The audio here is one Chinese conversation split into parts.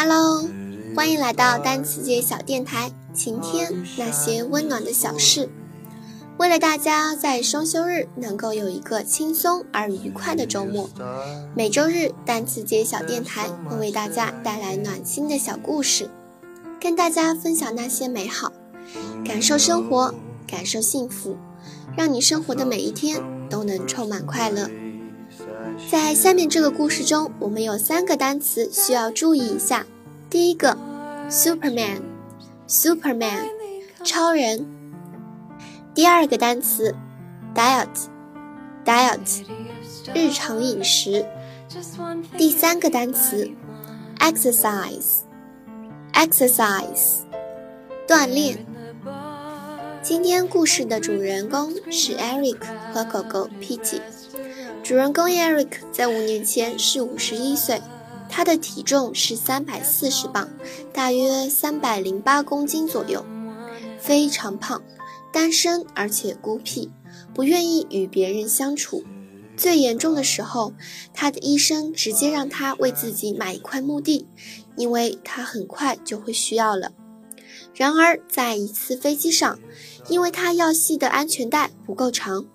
Hello，欢迎来到单词节小电台，晴天那些温暖的小事。为了大家在双休日能够有一个轻松而愉快的周末，每周日单词节小电台会为大家带来暖心的小故事，跟大家分享那些美好，感受生活，感受幸福，让你生活的每一天都能充满快乐。在下面这个故事中，我们有三个单词需要注意一下。第一个，Superman，Superman，超人。第二个单词，diet，diet，日常饮食。第三个单词，exercise，exercise，锻炼。今天故事的主人公是 Eric 和狗狗 Pity。主人公 Eric 在五年前是五十一岁，他的体重是三百四十磅，大约三百零八公斤左右，非常胖，单身而且孤僻，不愿意与别人相处。最严重的时候，他的医生直接让他为自己买一块墓地，因为他很快就会需要了。然而，在一次飞机上，因为他要系的安全带不够长。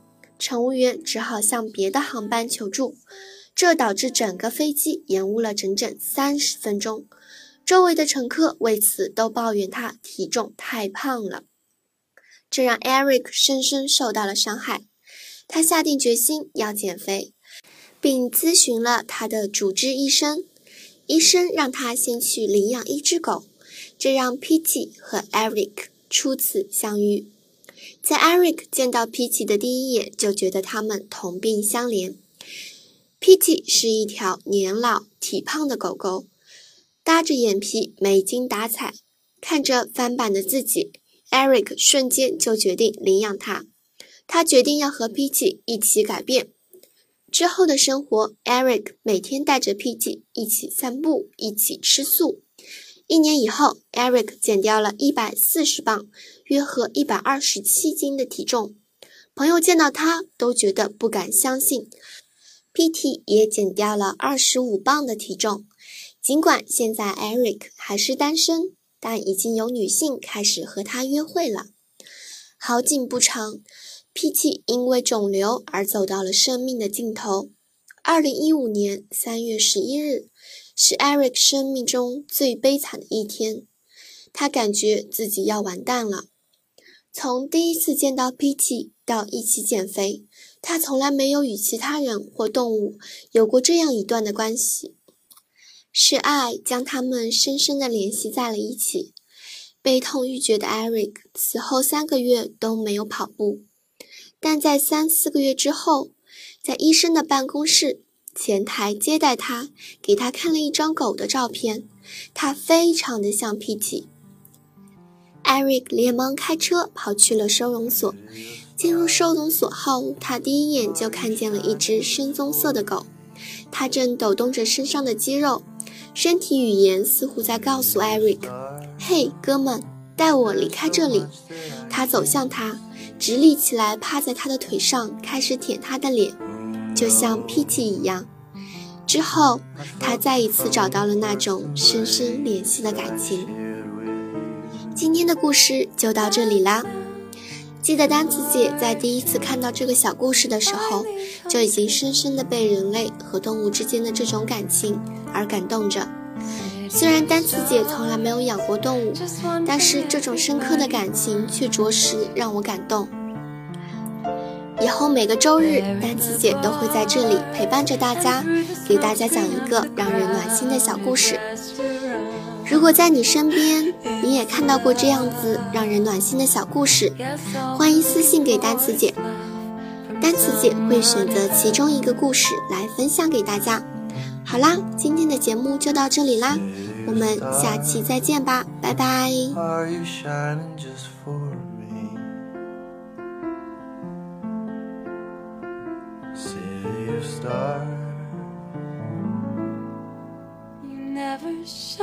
乘务员只好向别的航班求助，这导致整个飞机延误了整整三十分钟。周围的乘客为此都抱怨他体重太胖了，这让 Eric 深深受到了伤害。他下定决心要减肥，并咨询了他的主治医生。医生让他先去领养一只狗，这让 Pity 和 Eric 初次相遇。在 Eric 见到 Pity 的第一眼，就觉得他们同病相怜。Pity 是一条年老体胖的狗狗，搭着眼皮，没精打采。看着翻版的自己，Eric 瞬间就决定领养它。他决定要和 Pity 一起改变。之后的生活，Eric 每天带着 Pity 一起散步，一起吃素。一年以后，Eric 减掉了一百四十磅，约合一百二十七斤的体重。朋友见到他都觉得不敢相信。P.T. 也减掉了二十五磅的体重。尽管现在 Eric 还是单身，但已经有女性开始和他约会了。好景不长，P.T. 因为肿瘤而走到了生命的尽头。二零一五年三月十一日。是 Eric 生命中最悲惨的一天，他感觉自己要完蛋了。从第一次见到 Pity 到一起减肥，他从来没有与其他人或动物有过这样一段的关系。是爱将他们深深地联系在了一起。悲痛欲绝的 Eric 此后三个月都没有跑步，但在三四个月之后，在医生的办公室。前台接待他，给他看了一张狗的照片，他非常的像 Pity。Eric 连忙开车跑去了收容所。进入收容所后，他第一眼就看见了一只深棕色的狗，它正抖动着身上的肌肉，身体语言似乎在告诉 Eric：“ 嘿，哥们，带我离开这里。”他走向他，直立起来，趴在他的腿上，开始舔他的脸。就像 Pity 一样，之后他再一次找到了那种深深联系的感情。今天的故事就到这里啦。记得单词姐在第一次看到这个小故事的时候，就已经深深的被人类和动物之间的这种感情而感动着。虽然单词姐从来没有养过动物，但是这种深刻的感情却着实让我感动。以后每个周日，单词姐都会在这里陪伴着大家，给大家讲一个让人暖心的小故事。如果在你身边，你也看到过这样子让人暖心的小故事，欢迎私信给单词姐，单词姐会选择其中一个故事来分享给大家。好啦，今天的节目就到这里啦，我们下期再见吧，拜拜。Are you star. stars. You never shine.